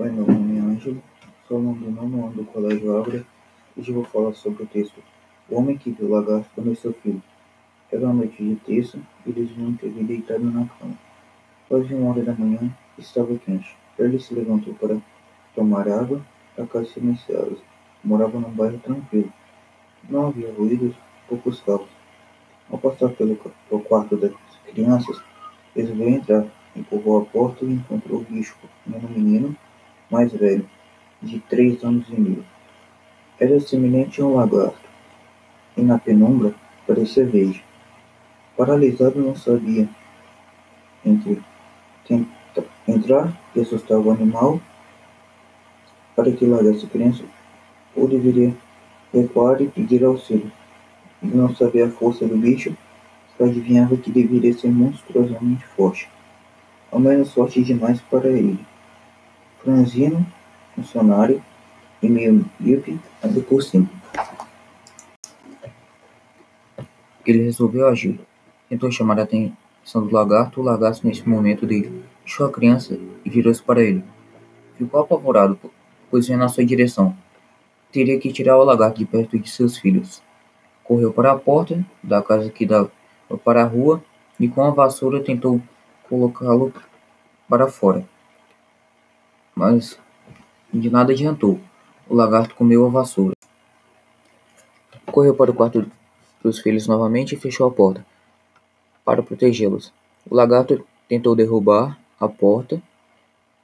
Oi, meu nome é Ângelo, sou aluno do nono ano do Colégio Áurea e hoje vou falar sobre o texto O Homem que Viu o Lagarto Comer Seu Filho. Era uma noite de terça e eles vinham ter deitado na cama. Quase uma hora da manhã estava quente. Ele se levantou para tomar água. A casa silenciosa. Morava num bairro tranquilo. Não havia ruídos, poucos carros. Ao passar pelo, pelo quarto das crianças, resolveu entrar, empurrou a porta e encontrou o bicho um menino mais velho, de três anos e meio. Era semelhante a um lagarto, e na penumbra parecia verde. Paralisado, não sabia entre entrar e assustar o animal para que largasse a criança ou deveria recuar e pedir auxílio. Ele não sabia a força do bicho, só adivinhava que deveria ser monstruosamente forte, ao menos forte demais para ele. Franzino, funcionário, e meio míope, por cima. Ele resolveu agir. Tentou chamar a atenção do lagarto. O lagarto, nesse momento, deixou a criança e virou-se para ele. Ficou apavorado, pois vinha na sua direção. Teria que tirar o lagarto de perto de seus filhos. Correu para a porta da casa que dava para a rua e, com a vassoura, tentou colocá-lo para fora mas de nada adiantou. O lagarto comeu a vassoura. Correu para o quarto dos filhos novamente e fechou a porta para protegê-los. O lagarto tentou derrubar a porta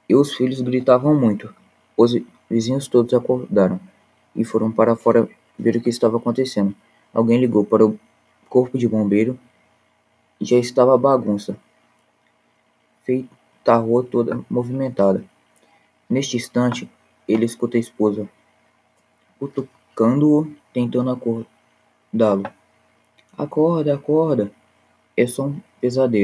e os filhos gritavam muito. Os vizinhos todos acordaram e foram para fora ver o que estava acontecendo. Alguém ligou para o corpo de bombeiro e já estava bagunça, feita a rua toda movimentada. Neste instante, ele escuta a esposa cutucando-o, tentando acordá-lo. Acorda, acorda! É só um pesadelo.